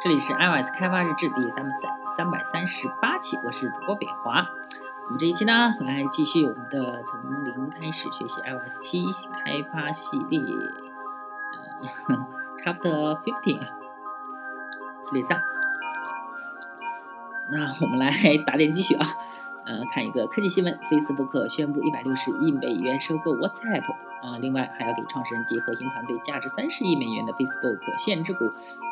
这里是 iOS 开发日志第三百三三百三十八期，我是主播北华。我们这一期呢，来继续我们的从零开始学习 iOS 七开发系列，呃，Chapter Fifteen 啊，系列三。那我们来打点鸡血啊。呃，看一个科技新闻，Facebook 宣布一百六十亿美元收购 WhatsApp，啊，另外还要给创始人及核心团队价值三十亿美元的 Facebook 限制股。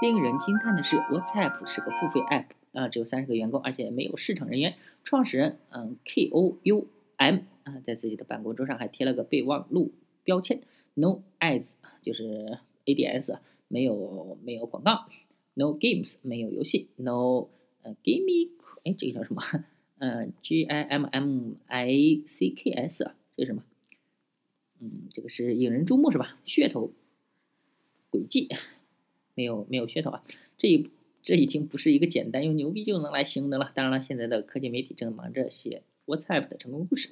令人惊叹的是，WhatsApp 是个付费 App，啊，只有三十个员工，而且没有市场人员。创始人，嗯，K O U M，啊，在自己的办公桌上还贴了个备忘录标签，No ads，就是 ADS，没有没有广告，No games，没有游戏，No，呃，Game，哎，这个叫什么？嗯，G I M M I C K S 啊，这是什么？嗯，这个是引人注目是吧？噱头诡计，没有没有噱头啊！这一这已经不是一个简单用牛逼就能来形容的了。当然了，现在的科技媒体正忙着写 WhatsApp 的成功故事。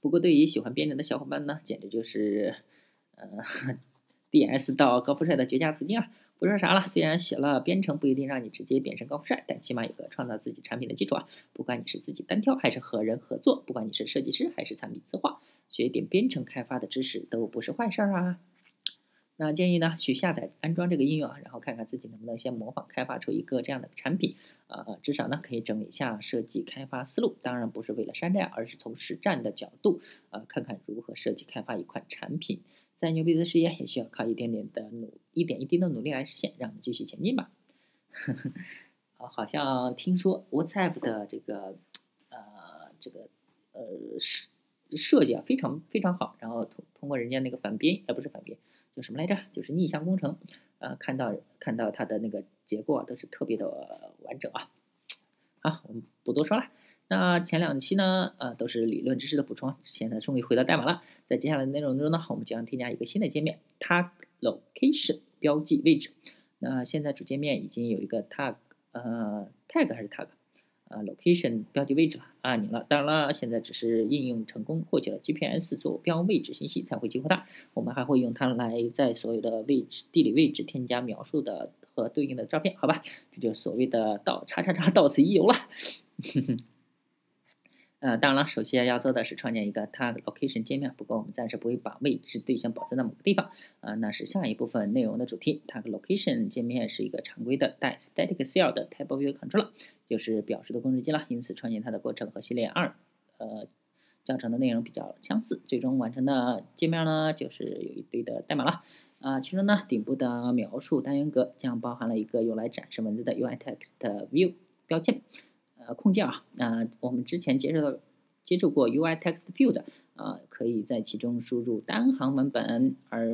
不过，对于喜欢编程的小伙伴呢，简直就是呃 D S 到高富帅的绝佳途径啊！不说啥了，虽然写了编程不一定让你直接变成高富帅，但起码有个创造自己产品的基础啊。不管你是自己单挑还是和人合作，不管你是设计师还是产品策划，学点编程开发的知识都不是坏事儿啊。那建议呢，去下载安装这个应用啊，然后看看自己能不能先模仿开发出一个这样的产品，呃，至少呢可以整理一下设计开发思路。当然不是为了山寨，而是从实战的角度，呃，看看如何设计开发一款产品。再牛逼的事业也需要靠一点点的努，一点一滴的努力来实现。让我们继续前进吧。啊，好像听说 WhatsApp 的这个呃这个呃是设计啊非常非常好，然后通通过人家那个反编，呃不是反编，叫什么来着？就是逆向工程。呃，看到看到它的那个结构啊，都是特别的完整啊。好，我们不多说了。那前两期呢，呃，都是理论知识的补充。现在终于回到代码了。在接下来的内容中呢，我们将添加一个新的界面，tag location 标记位置。那现在主界面已经有一个 tag，呃，tag 还是 tag，呃，location 标记位置了按钮了。当然了，现在只是应用成功获取了 GPS 坐标位置信息才会激活它。我们还会用它来在所有的位置地理位置添加描述的和对应的照片，好吧？这就所谓的到叉叉叉到此一游了。呃，当然了，首先要做的是创建一个 tag location 界面。不过我们暂时不会把位置对象保存在某个地方，啊，那是下一部分内容的主题。tag location 界面是一个常规的带 static cell 的 type view controller，就是表示的控制机了。因此，创建它的过程和系列二，呃，教程的内容比较相似。最终完成的界面呢，就是有一堆的代码了。啊，其中呢，顶部的描述单元格将包含了一个用来展示文字的 UI text view 标签。呃，控件啊，那我们之前接触到接触过 UI Text Field，啊，可以在其中输入单行文本，而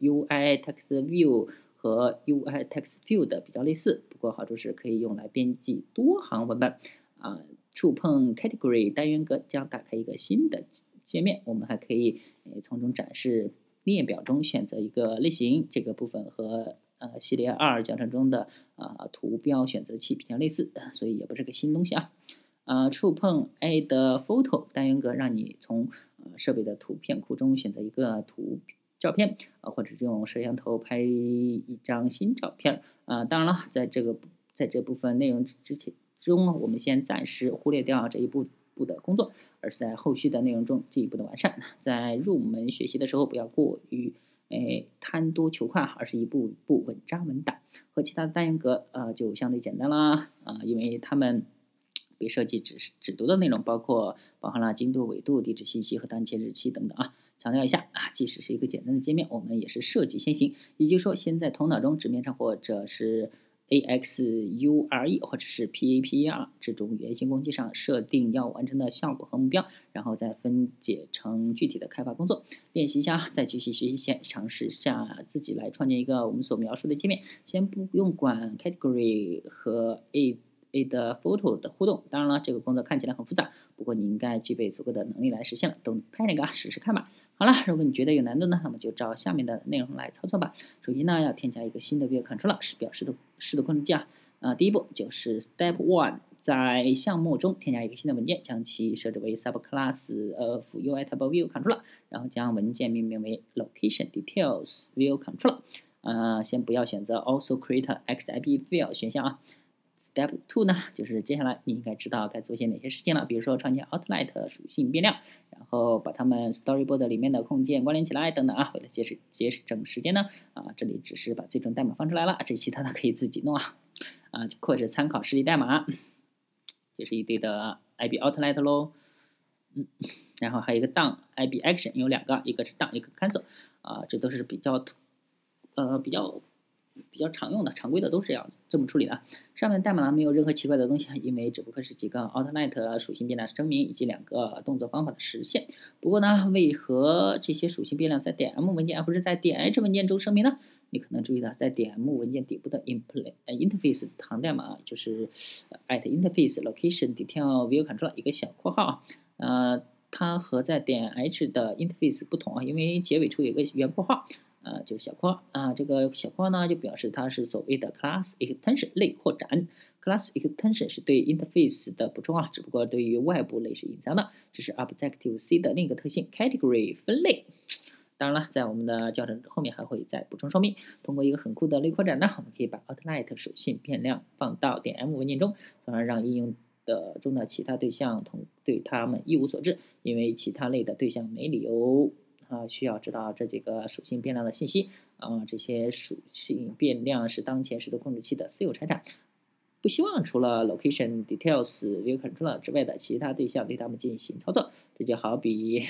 UI Text View 和 UI Text Field 比较类似，不过好处是可以用来编辑多行文本。啊，触碰 Category 单元格将打开一个新的界面，我们还可以从中展示列表中选择一个类型，这个部分和。呃，系列二教程中的啊图标选择器比较类似，所以也不是个新东西啊。呃，触碰 Add Photo 单元格，让你从呃设备的图片库中选择一个图照片，啊，或者是用摄像头拍一张新照片。啊，当然了，在这个在这部分内容之前中呢，我们先暂时忽略掉这一步步的工作，而是在后续的内容中进一步的完善。在入门学习的时候，不要过于。哎，贪多求快，而是一步一步稳扎稳打。和其他的单元格，呃，就相对简单啦，啊，因为它们被设计只是只读的内容，包括包含了经度、纬度、地址信息和当前日期等等啊。强调一下啊，即使是一个简单的界面，我们也是设计先行，也就是说，先在头脑中、纸面上或者是。A X U R E 或者是 P A P E R 这种原型工具上设定要完成的效果和目标，然后再分解成具体的开发工作。练习一下，再继续学习先，尝试一下自己来创建一个我们所描述的界面。先不用管 Category 和 A。A 的 photo 的互动，当然了，这个工作看起来很复杂，不过你应该具备足够的能力来实现了。等拍那个试试看吧。好了，如果你觉得有难度呢，那么就照下面的内容来操作吧。首先呢，要添加一个新的 view controller，是表示的式的控制器啊。啊，第一步就是 Step One，在项目中添加一个新的文件，将其设置为 subclass of UI Table view controller，然后将文件命名为 Location Details View Controller。呃，先不要选择 Also create XIB file 选项啊。Step two 呢，就是接下来你应该知道该做些哪些事情了，比如说创建 Outlet 属性变量，然后把它们 Storyboard 里面的控件关联起来等等啊。为了节省节省时间呢，啊，这里只是把最终代码放出来了，这其他的可以自己弄啊，啊，或者参考实例代码，这是一堆的 IB Outlet 喽，嗯，然后还有一个 Down IB Action 有两个，一个是 Down，一个 Cancel，啊，这都是比较，呃，比较。比较常用的、常规的都是要这么处理的。上面代码呢没有任何奇怪的东西，因为只不过是几个 outlet 属性变量声明以及两个动作方法的实现。不过呢，为何这些属性变量在点 m 文件而不是在点 h 文件中声明呢？你可能注意到，在点 m 文件底部的 impl interface 行代码就是 at interface location detail view control 一个小括号啊，呃，它和在点 h 的 interface 不同啊，因为结尾处有个圆括号。啊，就是小括号啊，这个小括号呢，就表示它是所谓的 class extension 类扩展。class extension 是对 interface 的补充啊，只不过对于外部类是隐藏的。这是 Objective C 的另一个特性，category 分类。当然了，在我们的教程后面还会再补充说明。通过一个很酷的类扩展呢，我们可以把 Outlet 属性变量放到点 M 文件中，从而让应用的中的其他对象同对它们一无所知，因为其他类的对象没理由。啊，需要知道这几个属性变量的信息啊，这些属性变量是当前时度控制器的私有财产，不希望除了 location details view controller 之外的其他对象对它们进行操作。这就好比，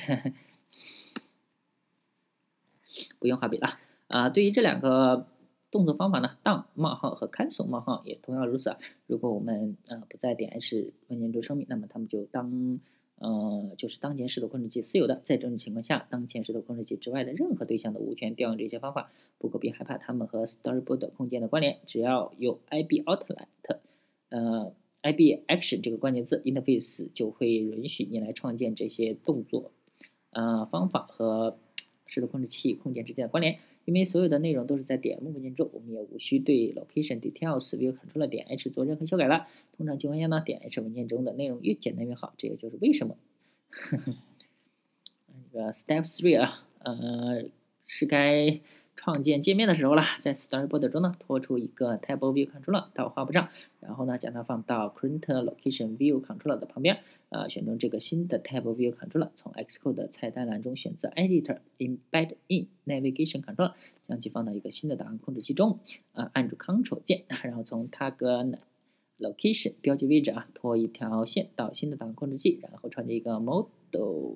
不用好比了啊。对于这两个动作方法呢，down 冒号和 cancel 冒号也同样如此。如果我们呃不再点 h 文件中声明，那么它们就当。呃，就是当前时度控制器私有的，在这种情况下，当前时度控制器之外的任何对象都无权调用这些方法。不过别害怕它们和 Storyboard 空间的关联，只要有 IB Outlet，呃，IB Action 这个关键字，Interface 就会允许你来创建这些动作，呃，方法和时度控制器控件之间的关联。因为所有的内容都是在点 M 文件中，我们也无需对 locationdetailsviewcontrol 点 H 做任何修改了。通常情况下呢，点 H 文件中的内容越简单越好，这也就是为什么。那个 Step Three 啊，呃，是该。创建界面的时候了，在 Storyboard 中呢，拖出一个 Table View Controller 到画布上，然后呢，将它放到 Current Location View Controller 的旁边，呃，选中这个新的 Table View Controller，从 Xcode 的菜单栏中选择 Editor Embed in Navigation Controller，将其放到一个新的档案控制器中，啊，按住 Ctrl 键，然后从 Tag Location 标记位置啊，拖一条线到新的档案控制器，然后创建一个 Model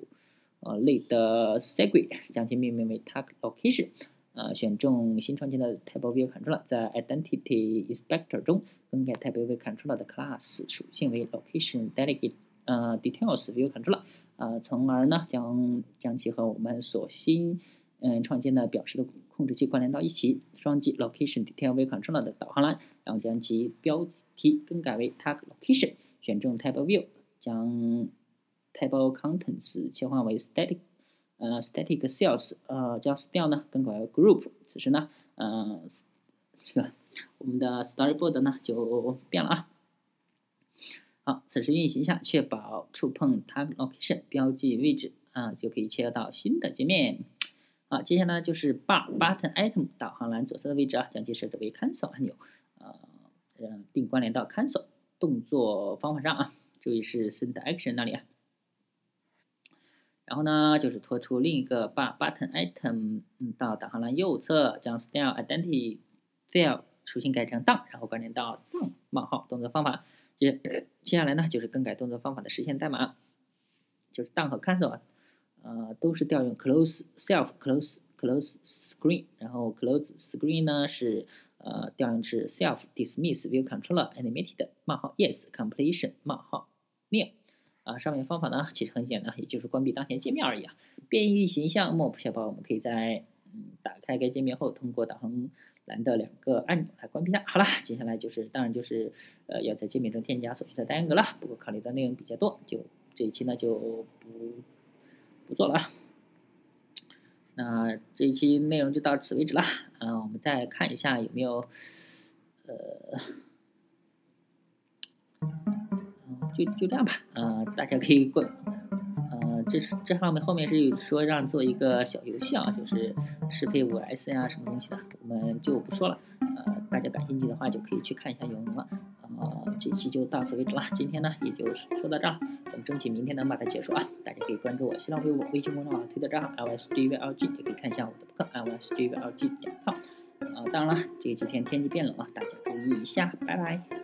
呃类的 Segue，将其命名为 Tag Location。呃，选中新创建的 Table View Controller，在 Identity Inspector 中更改 Table View Controller 的 Class 属性为 Location Delegate 呃 Details View Controller，呃，从而呢将将其和我们所新嗯创建的表示的控制器关联到一起。双击 Location Detail View Controller 的导航栏，然后将其标题更改为 Tag Location，选中 Table View，将 Table Contents 切换为 Static。呃，static sales，呃，将 style 呢更改为 group。此时呢，呃，这个我们的 storyboard 呢就变了啊。好，此时运行一下，确保触碰 tag location 标记位置啊，就可以切到新的界面。好，接下来就是 bar button item 导航栏左侧的位置啊，将其设置为 cancel 按钮，呃，并关联到 cancel 动作方法上啊。注意是 send action 那里啊。然后呢，就是拖出另一个 Button item 到导航栏右侧，将 style identity file 属性改成 down，然后关联到 down 冒号动作方法。接接下来呢，就是更改动作方法的实现代码，就是 down 和 cancel，呃，都是调用 close self close close screen，然后 close screen 呢是呃调用是 self dismiss view controller animated 冒号 yes completion 冒号 new。啊，上面方法呢其实很简单，也就是关闭当前界面而已啊。变异形象 Mop 小宝，我们可以在嗯打开该界面后，通过导航栏的两个按钮来关闭它。好了，接下来就是当然就是呃要在界面中添加所需的单元格了。不过考虑到内容比较多，就这一期呢就不不做了。那这一期内容就到此为止了。嗯，我们再看一下有没有呃。就就这样吧，呃，大家可以过，呃，这是这上面后面是有说让做一个小游戏啊，就是适配五 S 呀什么东西的，我们就不说了。呃，大家感兴趣的话就可以去看一下原文了。呃，这期就到此为止了。今天呢，也就说到这儿，我们争取明天能把它结束啊。大家可以关注我新浪微博、微信公众号、推特账号 lsjvlg，也可以看一下我的博客 lsjvlg 点 com。啊，当然了，这几天天气变冷了，大家注意一下，拜拜。